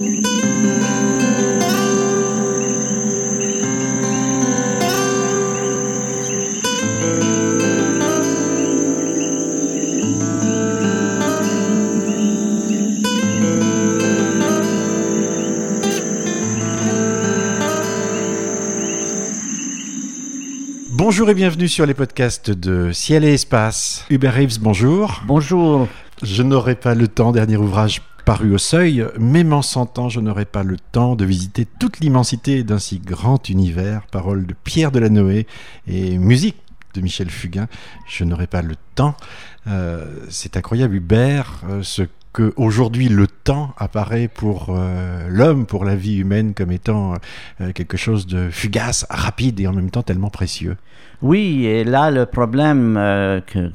Bonjour et bienvenue sur les podcasts de Ciel et Espace. Hubert Reeves, bonjour. Bonjour. Je n'aurai pas le temps, dernier ouvrage paru au seuil, même en 100 ans, je n'aurai pas le temps de visiter toute l'immensité d'un si grand univers. Paroles de Pierre Delanoë et musique de Michel Fugain. Je n'aurai pas le temps. Euh, c'est incroyable, Hubert, euh, ce que aujourd'hui le temps apparaît pour euh, l'homme, pour la vie humaine, comme étant quelque chose de fugace, rapide et en même temps tellement précieux. Oui, et là le problème que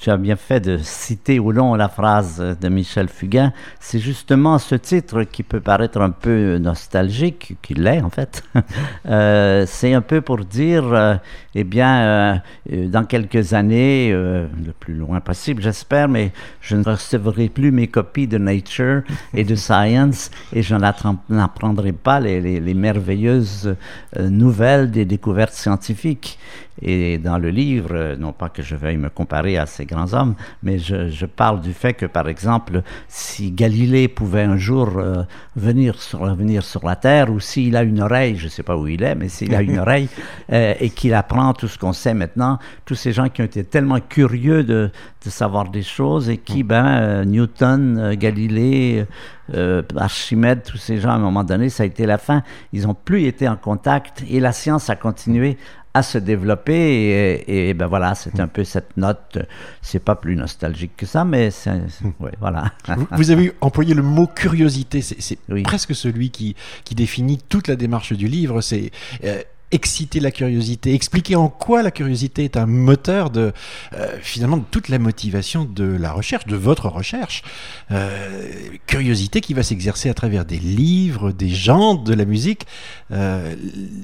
tu as bien fait de citer au long la phrase de Michel Fugain, c'est justement ce titre qui peut paraître un peu nostalgique, qu'il l'est en fait. euh, c'est un peu pour dire, euh, eh bien, euh, dans quelques années, le plus loin possible j'espère, mais je ne recevrai plus mes copies de Nature et de Science et je n'apprendrai pas les, les, les merveilleuses nouvelles des découvertes scientifiques. Et dans le livre, non pas que je veuille me comparer à ces grands hommes, mais je, je parle du fait que, par exemple, si Galilée pouvait un jour euh, venir, sur, venir sur la Terre, ou s'il a une oreille, je ne sais pas où il est, mais s'il a une oreille, euh, et qu'il apprend tout ce qu'on sait maintenant, tous ces gens qui ont été tellement curieux de, de savoir des choses, et qui, ben, euh, Newton, euh, Galilée, euh, Archimède, tous ces gens, à un moment donné, ça a été la fin. Ils n'ont plus été en contact, et la science a continué à se développer et, et ben voilà, c'est un peu cette note. C'est pas plus nostalgique que ça, mais c'est, ouais, voilà. Vous, avez employé le mot curiosité. C'est, oui. presque celui qui, qui définit toute la démarche du livre. C'est euh, exciter la curiosité, expliquer en quoi la curiosité est un moteur de euh, finalement toute la motivation de la recherche, de votre recherche. Euh, curiosité qui va s'exercer à travers des livres, des gens, de la musique. Euh,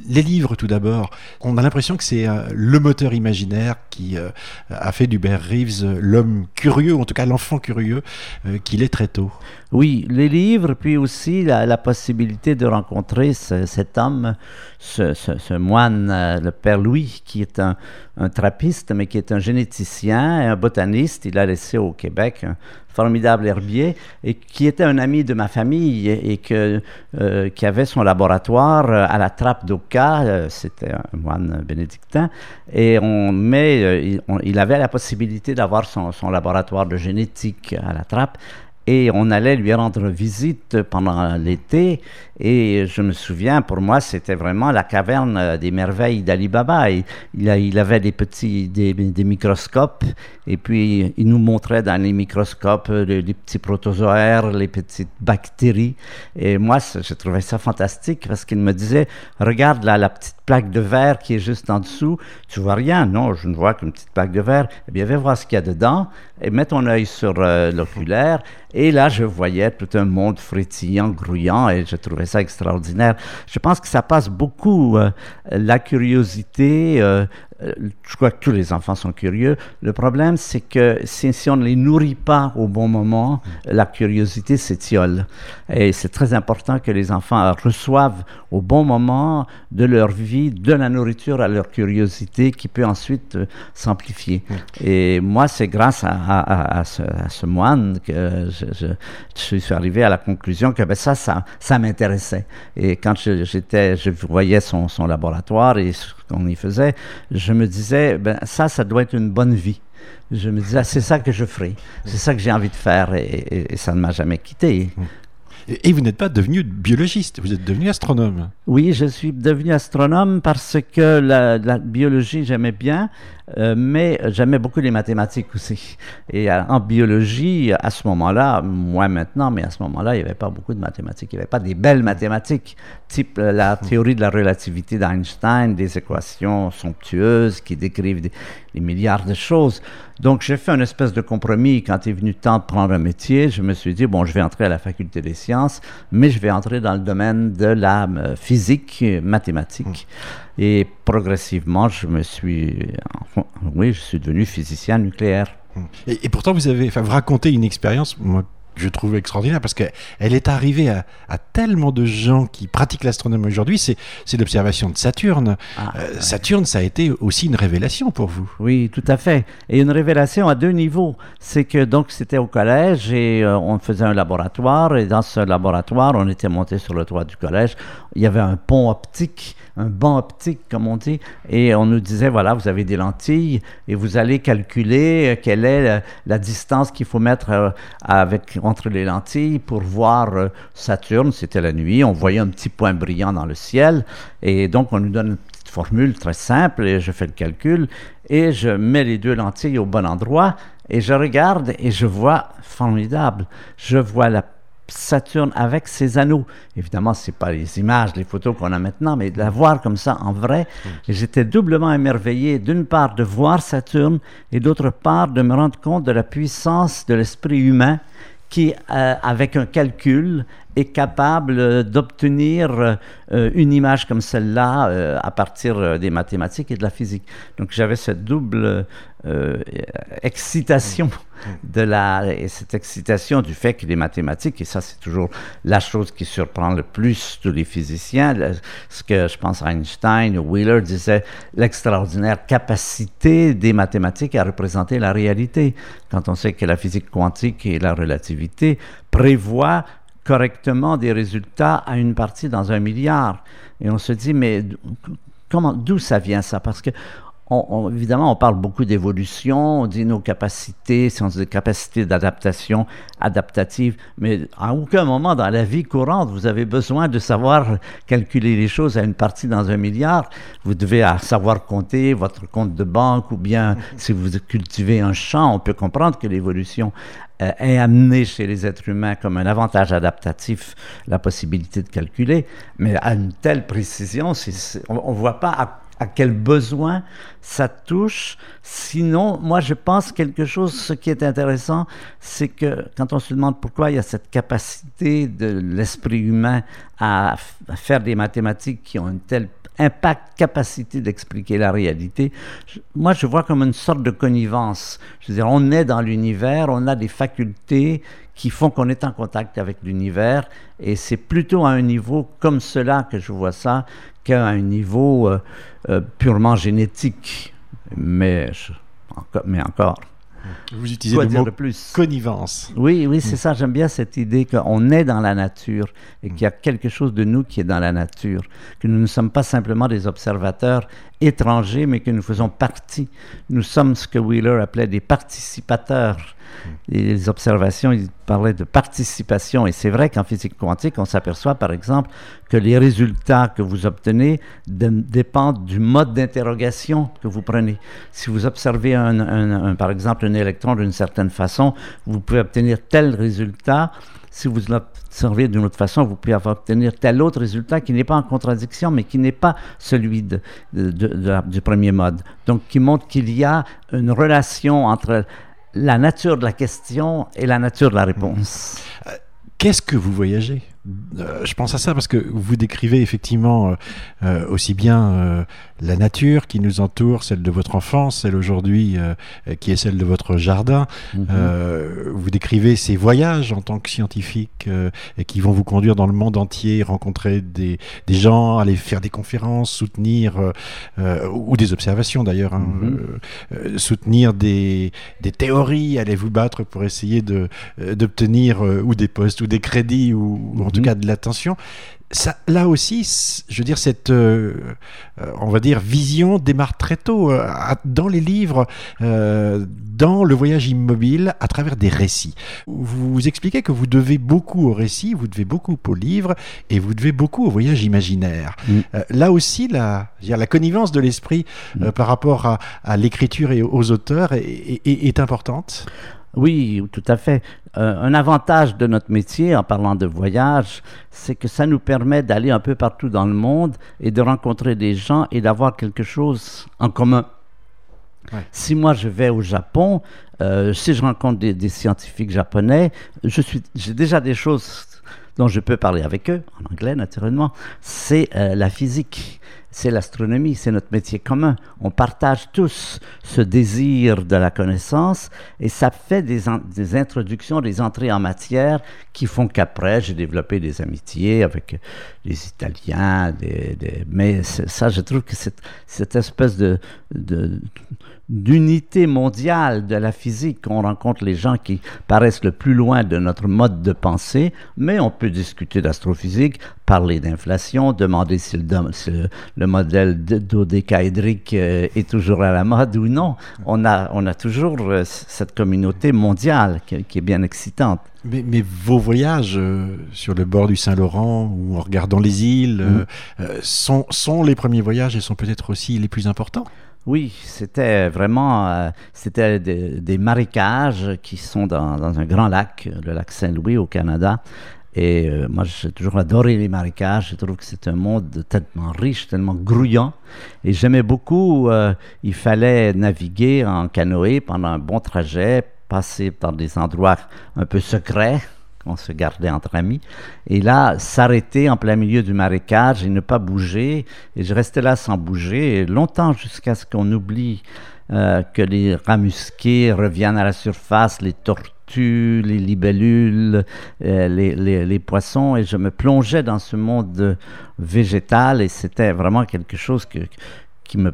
les livres tout d'abord, on a l'impression que c'est le moteur imaginaire qui a fait d'Hubert Reeves l'homme curieux, en tout cas l'enfant curieux qu'il est très tôt. Oui, les livres, puis aussi la, possibilité de rencontrer ce, cet homme, ce, moine, euh, le père Louis, qui est un, un, trappiste, mais qui est un généticien et un botaniste. Il a laissé au Québec un formidable herbier et qui était un ami de ma famille et, euh, qui avait son laboratoire à la trappe d'Oka. Euh, C'était un moine bénédictin. Et on met, il, avait la possibilité d'avoir son laboratoire de génétique à la trappe et on allait lui rendre visite pendant l'été. Et je me souviens pour moi c'était vraiment la caverne des merveilles d'Ali Baba. Il, il, avait des petits des, microscopes. Et puis il nous montrait dans les microscopes les, les, petits protozoaires les petites bactéries. Et moi je trouvais ça fantastique parce qu'il me disait regarde là la petite plaque de verre qui est juste en dessous. Tu vois rien. Non je ne vois qu'une petite plaque de verre. Eh bien viens voir ce qu'il y a dedans et mets ton œil sur euh, l'oculaire et là, je voyais tout un monde frétillant, grouillant, et je trouvais ça extraordinaire. Je pense que ça passe beaucoup euh, la curiosité, euh, je crois que tous les enfants sont curieux. Le problème, c'est que si, si, on ne les nourrit pas au bon moment, la curiosité s'étiole. Et c'est très important que les enfants reçoivent au bon moment de leur vie de la nourriture à leur curiosité qui peut ensuite euh, s'amplifier. Et moi, c'est grâce à, à, à, ce, à, ce, moine que je, je, je, suis arrivé à la conclusion que ben, ça, ça, ça m'intéressait. Et quand j'étais, je voyais son, son laboratoire et ce qu'on y faisait, je me disais, ben, ça, ça doit être une bonne vie. Je me disais, c'est ça que je ferai, c'est ça que j'ai envie de faire, et, et, et ça ne m'a jamais quitté. Et vous n'êtes pas devenu biologiste, vous êtes devenu astronome. Oui, je suis devenu astronome parce que la, biologie, j'aimais bien, euh, mais j'aimais beaucoup les mathématiques aussi. Et euh, en biologie, à ce moment-là, moi maintenant, mais à ce moment-là, il n'y avait pas beaucoup de mathématiques. Il n'y avait pas des belles mathématiques, type euh, la théorie de la relativité d'Einstein, des équations somptueuses qui décrivent des, milliards de choses. Donc, j'ai fait une espèce de compromis. Quand est venu le temps de prendre un métier, je me suis dit, bon, je vais entrer à la faculté des sciences, mais je vais entrer dans le domaine de la physique mathématique. Mmh. Et progressivement, je me suis, oui, je suis devenu physicien nucléaire. Et, et pourtant, vous avez, enfin, vous racontez une expérience, moi, je trouve extraordinaire parce qu'elle est arrivée à, tellement de gens qui pratiquent l'astronomie aujourd'hui. C'est, l'observation de Saturne. Ah, euh, Saturne, ça a été aussi une révélation pour vous. Oui, tout à fait. Et une révélation à deux niveaux. C'est que donc c'était au collège et euh, on faisait un laboratoire. Et dans ce laboratoire, on était monté sur le toit du collège. Il y avait un pont optique un banc optique, comme on dit, et on nous disait, voilà, vous avez des lentilles et vous allez calculer euh, quelle est la, distance qu'il faut mettre avec, entre les lentilles pour voir euh, Saturne. C'était la nuit, on voyait un petit point brillant dans le ciel, et donc on nous donne une petite formule très simple, et je fais le calcul, et je mets les deux lentilles au bon endroit, et je regarde et je vois, formidable, je vois la Saturne avec ses anneaux. Évidemment, ce n'est pas les images, les photos qu'on a maintenant, mais de la voir comme ça en vrai. J'étais doublement émerveillé, d'une part, de voir Saturne et d'autre part, de me rendre compte de la puissance de l'esprit humain qui, euh, avec un calcul, est capable d'obtenir euh, une image comme celle-là euh, à partir des mathématiques et de la physique. Donc j'avais cette double excitation de la, et cette excitation du fait que les mathématiques, et ça c'est toujours la chose qui surprend le plus tous les physiciens, ce que je pense Einstein ou Wheeler disait, l'extraordinaire capacité des mathématiques à représenter la réalité. Quand on sait que la physique quantique et la relativité prévoient correctement des résultats à une partie dans un milliard. Et on se dit, mais comment, d'où ça vient ça? Parce que évidemment, on parle beaucoup d'évolution, on dit nos capacités, si on des capacités d'adaptation, adaptative, mais à aucun moment dans la vie courante, vous avez besoin de savoir calculer les choses à une partie dans un milliard. Vous devez savoir compter votre compte de banque ou bien si vous cultivez un champ, on peut comprendre que l'évolution euh, est amenée chez les êtres humains comme un avantage adaptatif, la possibilité de calculer, mais à une telle précision, on ne voit pas à à quel besoin ça touche. Sinon, moi, je pense quelque chose, ce qui est intéressant, c'est que quand on se demande pourquoi il y a cette capacité de l'esprit humain à, faire des mathématiques qui ont un tel impact, capacité d'expliquer la réalité, moi, je vois comme une sorte de connivence. Je veux dire, on est dans l'univers, on a des facultés qui font qu'on est en contact avec l'univers, et c'est plutôt à un niveau comme cela que je vois ça, qu'à un niveau euh, euh, purement génétique. Mais, mais encore. Vous utilisez le mot plus? connivence. Oui, oui, c'est mm. ça. J'aime bien cette idée qu'on est dans la nature et qu'il y a quelque chose de nous qui est dans la nature, que nous ne sommes pas simplement des observateurs étrangers, mais que nous faisons partie. Nous sommes ce que Wheeler appelait des participateurs les observations, il parlait de participation. Et c'est vrai qu'en physique quantique, on s'aperçoit par exemple que les résultats que vous obtenez dépendent du mode d'interrogation que vous prenez. Si vous observez un, par exemple un électron d'une certaine façon, vous pouvez obtenir tel résultat. Si vous l'observez d'une autre façon, vous pouvez obtenir tel autre résultat qui n'est pas en contradiction, mais qui n'est pas celui de, du premier mode. Donc, qui montre qu'il y a une relation entre la nature de la question et la nature de la réponse. Euh, qu'est-ce que vous voyagez? Euh, je pense à ça parce que vous décrivez effectivement euh, aussi bien la nature qui nous entoure, celle de votre enfance, celle aujourd'hui euh, qui est celle de votre jardin. Mhm. Euh, vous décrivez ces voyages en tant que scientifique euh, et qui vont vous conduire dans le monde entier, rencontrer des, des gens, aller faire des conférences, soutenir, ou des observations d'ailleurs, hein, mhm. soutenir des, des, théories, aller vous battre pour essayer d'obtenir ou des postes ou des crédits ou, ou en tout mhm. cas de l'attention ça, là aussi, je veux dire, cette, euh, euh, on va dire, vision démarre très tôt euh, dans les livres, dans le voyage immobile, à travers des récits. Vous, vous expliquez que vous devez beaucoup au récit, vous devez beaucoup au livre, et vous devez beaucoup au voyage imaginaire. Mm. là aussi, la, dire, la connivence de l'esprit mm. par rapport à, à l'écriture et aux auteurs est, est, est importante? Oui, tout à fait. Euh, un avantage de notre métier, en parlant de voyage, c'est que ça nous permet d'aller un peu partout dans le monde et de rencontrer des gens et d'avoir quelque chose en commun. Si moi je vais au Japon, euh, si je rencontre des, scientifiques japonais, je suis, j'ai déjà des choses dont je peux parler avec eux, en anglais naturellement, c'est la physique c'est l'astronomie, c'est notre métier commun. On partage tous ce désir de la connaissance et ça fait des, des introductions, des entrées en matière qui font qu'après, j'ai développé des amitiés avec les Italiens. Mais ça, je trouve que cette, cette espèce de d'unité mondiale de la physique. On rencontre les gens qui paraissent le plus loin de notre mode de pensée, mais on peut discuter d'astrophysique, parler d'inflation, demander si le, le modèle dodécaédrique euh, est toujours à la mode ou non. On a, on a toujours euh, cette communauté mondiale qui, est bien excitante. Mais, mais, vos voyages euh, sur le bord du Saint-Laurent ou en regardant les îles mmh. sont, sont les premiers voyages et sont peut-être aussi les plus importants oui, c'était vraiment euh, c'était des, marécages qui sont dans, un grand lac, le lac Saint-Louis au Canada. Et euh, moi, j'ai toujours adoré les marécages. Je trouve que c'est un monde tellement riche, tellement grouillant. Et j'aimais beaucoup, euh, il fallait naviguer en canoë pendant un bon trajet, passer par des endroits un peu secrets qu'on se gardait entre amis. Et là, s'arrêter en plein milieu du marécage et ne pas bouger. Et je restais là sans bouger, longtemps jusqu'à ce qu'on oublie euh, que les rats musqués reviennent à la surface, les tortues, les libellules, euh, les, les, les, poissons. Et je me plongeais dans ce monde végétal et c'était vraiment quelque chose qui me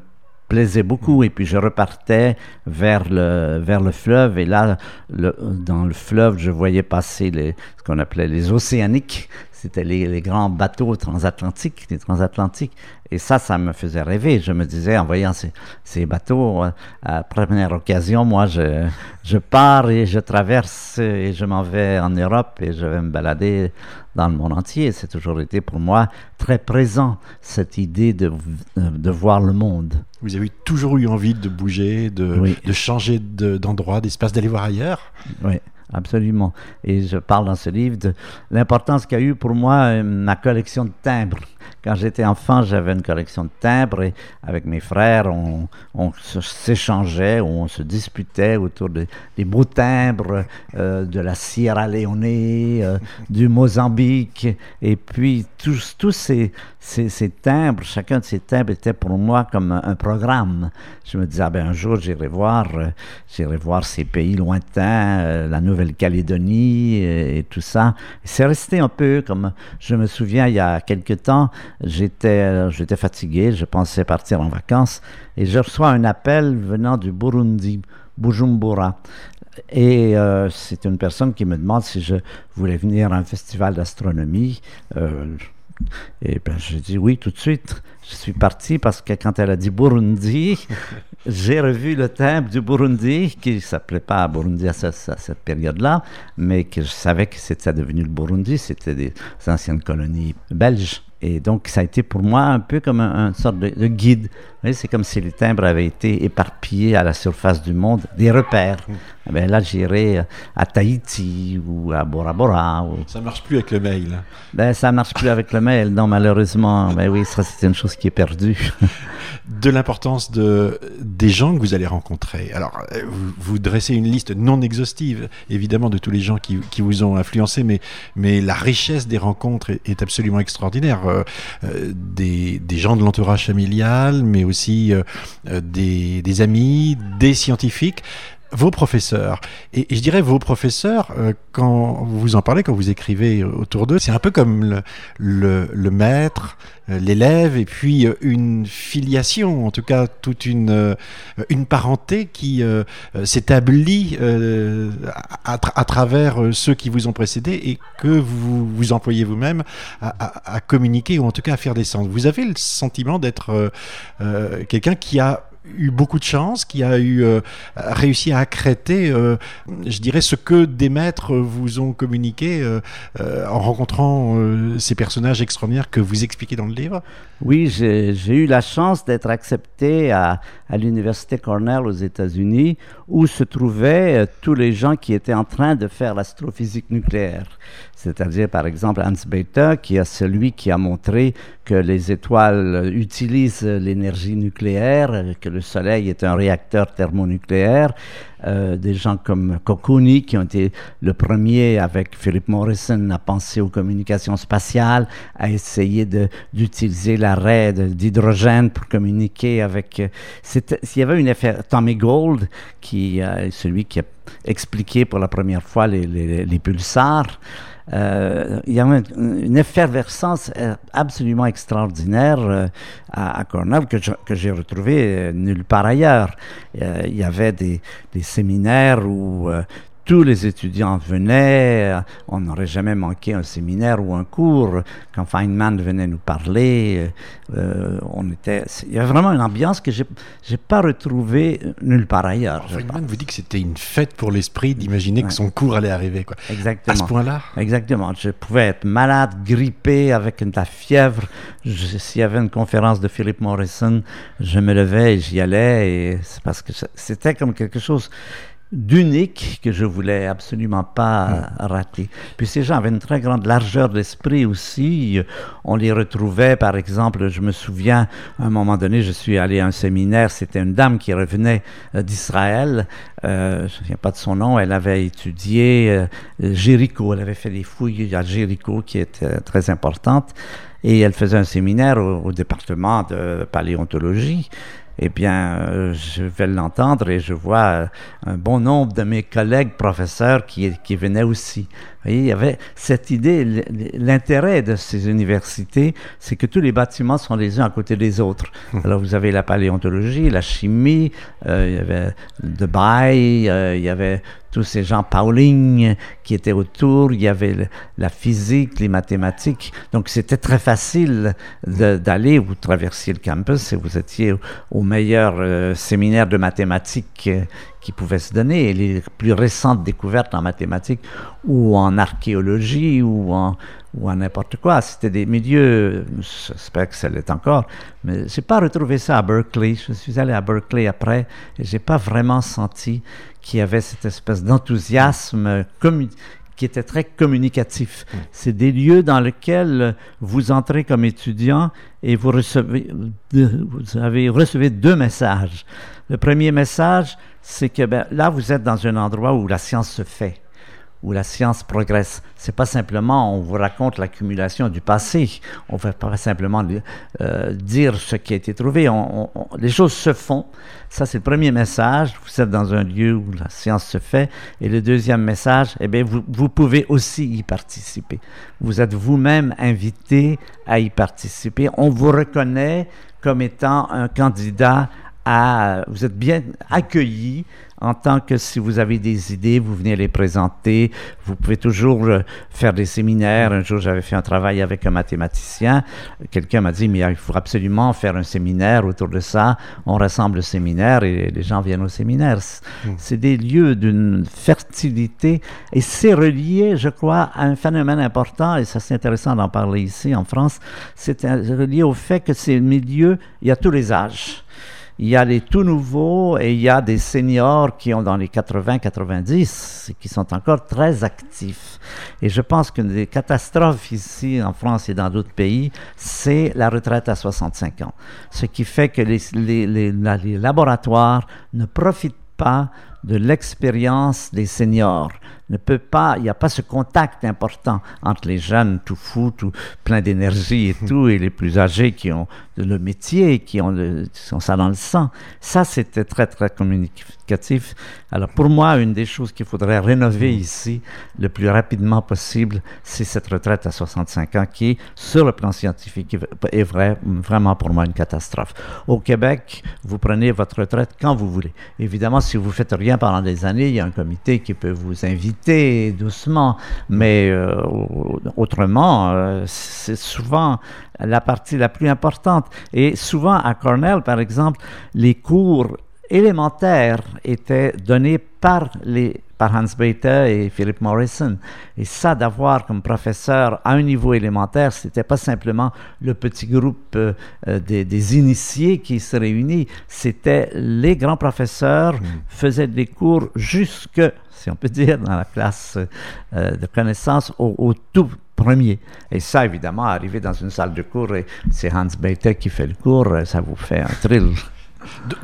plaisait beaucoup et puis je repartais vers le vers le fleuve et là dans le fleuve je voyais passer ce qu'on appelait les océaniques c'était les, les, grands bateaux transatlantiques les transatlantiques et ça ça me faisait rêver je me disais en voyant ces, ces bateaux euh, à première occasion moi je je pars et je traverse et je m'en vais en Europe et je vais me balader dans le monde entier. C'est toujours été pour moi très présent, cette idée de, de voir le monde. Vous avez toujours eu envie de bouger, de, de changer d'endroit, d'espace, d'aller voir ailleurs Oui. Absolument. Et je parle dans ce livre de l'importance qu'a eu pour moi euh, ma collection de timbres. Quand j'étais enfant, j'avais une collection de timbres et avec mes frères, on, on s'échangeait, on se disputait autour des beaux timbres euh, de la Sierra Leone, euh, du Mozambique. Et puis, tous, tous ces, ces, timbres, chacun de ces timbres était pour moi comme un, programme. Je me disais, ah ben, un jour, j'irai voir, voir ces pays lointains, la Nouvelle-Calédonie et, et, tout ça. C'est resté un peu comme, je me souviens, il y a quelque temps, j'étais, j'étais fatigué, je pensais partir en vacances et je reçois un appel venant du Burundi, Bujumbura. Et euh, c'est une personne qui me demande si je voulais venir à un festival d'astronomie. Euh, et ben, j'ai dit oui tout de suite. Je suis parti parce que quand elle a dit Burundi, j'ai revu le timbre du Burundi, qui ne s'appelait pas Burundi à, cette période-là, mais que je savais que c'était devenu le Burundi, c'était des anciennes colonies belges. Et donc, ça a été pour moi un peu comme une sorte de, guide. C'est comme si les timbres avaient été éparpillés à la surface du monde, des repères. Eh ben là, j'irai à Tahiti ou à Bora Bora. Ou... Ça marche plus avec le mail. Hein. Ben, ça marche plus avec le mail, non, malheureusement. Ben oui, ça, c'est une chose qui est perdue. de l'importance de, des gens que vous allez rencontrer. Alors, euh, vous, dressez une liste non exhaustive, évidemment, de tous les gens qui, qui vous ont influencé, mais, mais la richesse des rencontres est, absolument extraordinaire. Euh, euh, des, des, gens de l'entourage familial, mais aussi des, des amis, des scientifiques vos professeurs, et, je dirais vos professeurs, euh, quand vous en parlez, quand vous écrivez autour d'eux, c'est un peu comme le, le, maître, euh, l'élève, et puis euh, une filiation, en tout cas toute une, une parenté qui s'établit à, à, travers ceux qui vous ont précédé et que vous vous employez vous-même à, à, communiquer ou en tout cas à faire descendre. Vous avez le sentiment d'être quelqu'un qui a eu beaucoup de chance, qui a eu euh, réussi à accréter, euh, je dirais, ce que des maîtres vous ont communiqué euh, en rencontrant ces personnages extraordinaires que vous expliquez dans le livre Oui, j'ai eu la chance d'être accepté à, à l'université Cornell aux États-Unis, où se trouvaient tous les gens qui étaient en train de faire l'astrophysique nucléaire. C'est-à-dire, par exemple, Hans Bethe, qui est celui qui a montré que les étoiles utilisent l'énergie nucléaire, que le Soleil est un réacteur thermonucléaire. Euh, des gens comme Kokuni, qui ont été le premier avec Philip Morrison à penser aux communications spatiales, à essayer d'utiliser l'arrêt d'hydrogène pour communiquer avec... Euh, il y avait une affaire, Tommy Gold, qui est celui qui a expliqué pour la première fois les pulsars. Euh, il y avait une, effervescence euh, absolument extraordinaire euh, à, Cornell que, j'ai retrouvé nulle part ailleurs. il y avait des, des séminaires où tous les étudiants venaient, on n'aurait jamais manqué un séminaire ou un cours. Quand Feynman venait nous parler, euh, on était, il y avait vraiment une ambiance que je n'ai pas retrouvée nulle part ailleurs. Feynman vous dit que c'était une fête pour l'esprit d'imaginer que son cours allait arriver. Quoi. Exactement. À ce point-là Exactement. Je pouvais être malade, grippé, avec de la fièvre. S'il y avait une conférence de Philip Morrison, je me levais et j'y allais. Et c'est parce que c'était comme quelque chose d'unique que je voulais absolument pas hmm. rater. Puis ces gens avaient une très grande largeur d'esprit aussi. On les retrouvait, par exemple, je me souviens, à un moment donné, je suis allé à un séminaire, c'était une dame qui revenait euh, d'Israël, euh, je ne souviens pas de son nom, elle avait étudié euh, Jéricho, elle avait fait des fouilles à Jéricho qui étaient très importantes, et elle faisait un séminaire au département de paléontologie eh bien, euh, je vais l'entendre et je vois euh, un bon nombre de mes collègues professeurs qui, qui venaient aussi. Vous voyez, il y avait cette idée, l'intérêt de ces universités, c'est que tous les bâtiments sont les uns à côté des autres. Hum. Alors, vous avez la paléontologie, la chimie, euh, il y avait de Bail, il y avait tous ces gens, Pauling, qui étaient autour, il y avait la physique, les mathématiques. Donc, c'était très facile d'aller, vous traversiez le campus et vous étiez au, meilleur euh, séminaire de mathématiques euh, qui pouvait se donner. Les plus récentes découvertes en mathématiques ou en archéologie ou en, ou en n'importe quoi. C'était des milieux, j'espère que ça l'est encore, mais j'ai pas retrouvé ça à Berkeley. Je suis allé à Berkeley après et j'ai pas vraiment senti qui avait cette espèce d'enthousiasme qui était très communicatif. Mm. C'est des lieux dans lesquels vous entrez comme étudiant et vous recevez, vous avez recevez deux messages. Le premier message, c'est que ben, là, vous êtes dans un endroit où la science se fait où la science progresse. C'est pas simplement on vous raconte l'accumulation du passé, on ne va pas simplement euh, dire ce qui a été trouvé. On, les choses se font. Ça, c'est le premier message. Vous êtes dans un lieu où la science se fait. Et le deuxième message, eh bien, vous, vous pouvez aussi y participer. Vous êtes vous-même invité à y participer. On vous reconnaît comme étant un candidat à, vous êtes bien accueilli en tant que si vous avez des idées, vous venez les présenter. Vous pouvez toujours euh, faire des séminaires. Un jour, j'avais fait un travail avec un mathématicien. Quelqu'un m'a dit, mais il faut absolument faire un séminaire autour de ça. On rassemble le séminaire et les gens viennent au séminaire. Hmm. C'est des lieux d'une fertilité et c'est relié, je crois, à un phénomène important, et ça c'est intéressant d'en parler ici en France, c'est relié au fait que ces milieux, il y a tous les âges il y a les tout nouveaux et il y a des seniors qui ont dans les 80-90 qui sont encore très actifs. Et je pense qu'une des catastrophes ici en France et dans d'autres pays, c'est la retraite à 65 ans. Ce qui fait que les, les, laboratoires ne profitent pas de l'expérience des seniors ne peut pas, il n'y a pas ce contact important entre les jeunes tout fous, tout plein d'énergie et tout, et les plus âgés qui ont le métier, qui ont, le, ça dans le sang. Ça, c'était très, très communicatif. Alors, pour moi, une des choses qu'il faudrait rénover mm. ici le plus rapidement possible, c'est cette retraite à 65 ans qui, sur le plan scientifique, est vrai, vraiment pour moi une catastrophe. Au Québec, vous prenez votre retraite quand vous voulez. Évidemment, si vous faites rien pendant des années, il y a un comité qui peut vous inviter doucement, mais euh, autrement, euh, c'est souvent la partie la plus importante. Et souvent à Cornell, par exemple, les cours élémentaires étaient donnés par les par Hans Bethe et Philip Morrison. Et ça, d'avoir comme professeur à un niveau élémentaire, c'était pas simplement le petit groupe euh, des, des, initiés qui se réunit, c'était les grands professeurs mm. faisaient des cours jusque si on peut dire, dans la classe euh, de connaissances au, tout premier. Et ça, évidemment, arriver dans une salle de cours et c'est Hans Bethe qui fait le cours, ça vous fait un thrill.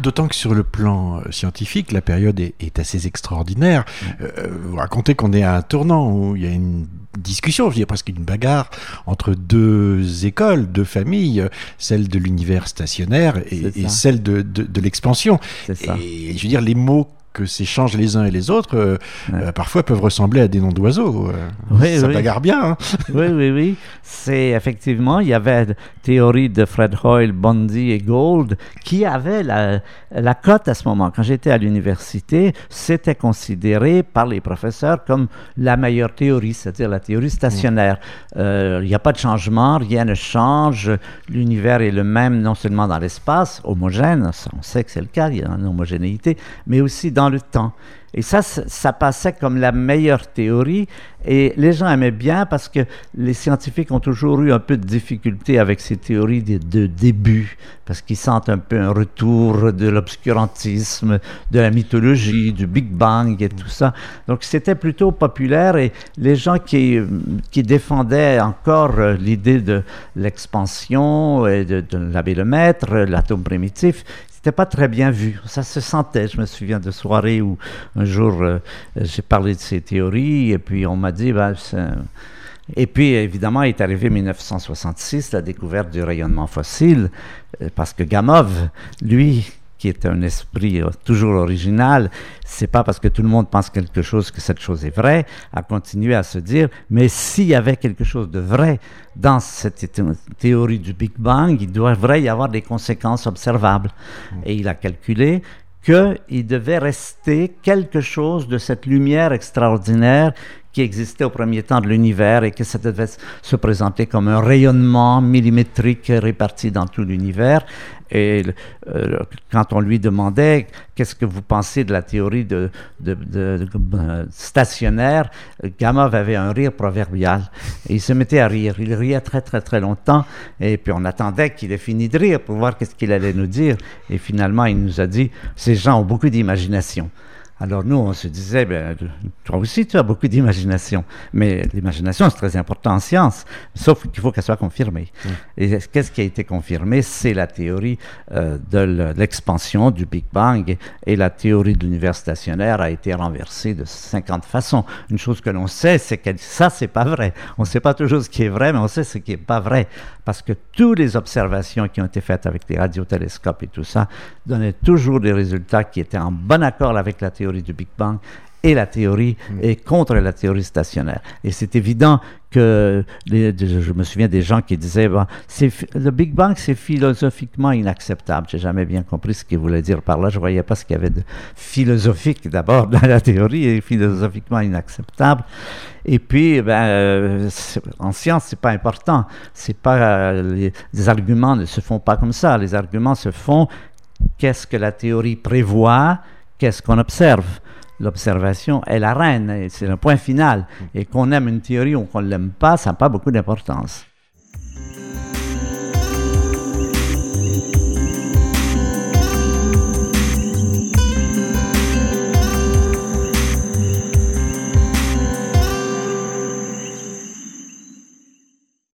D'autant que sur le plan euh, scientifique, la période est, assez extraordinaire. Euh, vous racontez qu'on est à un tournant où il y a une discussion, je dirais presque une bagarre entre deux écoles, deux familles, celle de l'univers stationnaire et, celle de, de, de l'expansion. Et je veux dire, les mots que s'échangent les uns et les autres, euh, euh, parfois peuvent ressembler à des noms d'oiseaux. Euh. oui, ça bagarre bien. Hein. oui, oui, oui. C'est effectivement, il y avait théorie de Fred Hoyle, Bundy et Gold qui avaient la, la cote à ce moment. Quand j'étais à l'université, c'était considéré par les professeurs comme la meilleure théorie, c'est-à-dire la théorie stationnaire. Il n'y a pas de changement, rien ne change, l'univers est le même non seulement dans l'espace, homogène, on sait que c'est le cas, il y a une homogénéité, mais aussi dans le temps. Et ça, ça passait comme la meilleure théorie. Et les gens aimaient bien parce que les scientifiques ont toujours eu un peu de difficulté avec ces théories de, début, parce qu'ils sentent un peu un retour de l'obscurantisme, de la mythologie, du Big Bang et tout ça. Donc c'était plutôt populaire et les gens qui, défendaient encore l'idée de l'expansion et de, de l'abbé Maître, l'atome primitif, c'était pas très bien vu. Ça se sentait. Je me souviens de soirées où un jour euh, j'ai parlé de ces théories et puis on m'a dit, ben, et puis, évidemment, est arrivé 1966, la découverte du rayonnement fossile, euh, parce que Gamov, lui, qui est un esprit euh, toujours original, c'est pas parce que tout le monde pense quelque chose que cette chose est vraie, a continué à se dire, mais s'il y avait quelque chose de vrai dans cette théorie du Big Bang, il devrait y avoir des conséquences observables. Mm. Et il a calculé qu'il devait rester quelque chose de cette lumière extraordinaire qui existait au premier temps de l'univers et que ça devait se présenter comme un rayonnement millimétrique réparti dans tout l'univers. Et euh, quand on lui demandait qu'est-ce que vous pensez de la théorie de, euh, stationnaire, Gamov avait un rire proverbial. Il se mettait à rire. Il riait très très très longtemps. Et puis on attendait qu'il ait fini de rire pour voir qu'est-ce qu'il allait nous dire. Et finalement, il nous a dit, ces gens ont beaucoup d'imagination. Alors nous, on se disait, ben, toi aussi, tu as beaucoup d'imagination. Mais l'imagination, c'est très important en science, sauf qu'il faut qu'elle soit confirmée. Mm. Et qu'est-ce qui a été confirmé? C'est la théorie euh, de l'expansion du Big Bang et la théorie de l'univers stationnaire a été renversée de 50 façons. Une chose que l'on sait, c'est que ça, c'est pas vrai. On ne sait pas toujours ce qui est vrai, mais on sait ce qui n'est pas vrai. Parce que toutes les observations qui ont été faites avec les radiotélescopes et tout ça donnaient toujours des résultats qui étaient en bon accord avec la théorie du Big Bang et la théorie mm. et contre la théorie stationnaire. Et c'est évident que je me souviens des gens qui disaient bon, le Big Bang c'est philosophiquement inacceptable. J'ai jamais bien compris ce qu'il voulait dire par là. Je voyais pas ce qu'il y avait de philosophique d'abord dans la théorie et philosophiquement inacceptable. Et puis, ben, euh, en science, c'est pas important. C'est pas euh, les arguments ne se font pas comme ça. Les arguments se font qu'est-ce que la théorie prévoit qu'est-ce qu'on observe? L'observation est la reine, c'est le point final. Et qu'on aime une théorie ou qu'on ne l'aime pas, ça n'a pas beaucoup d'importance.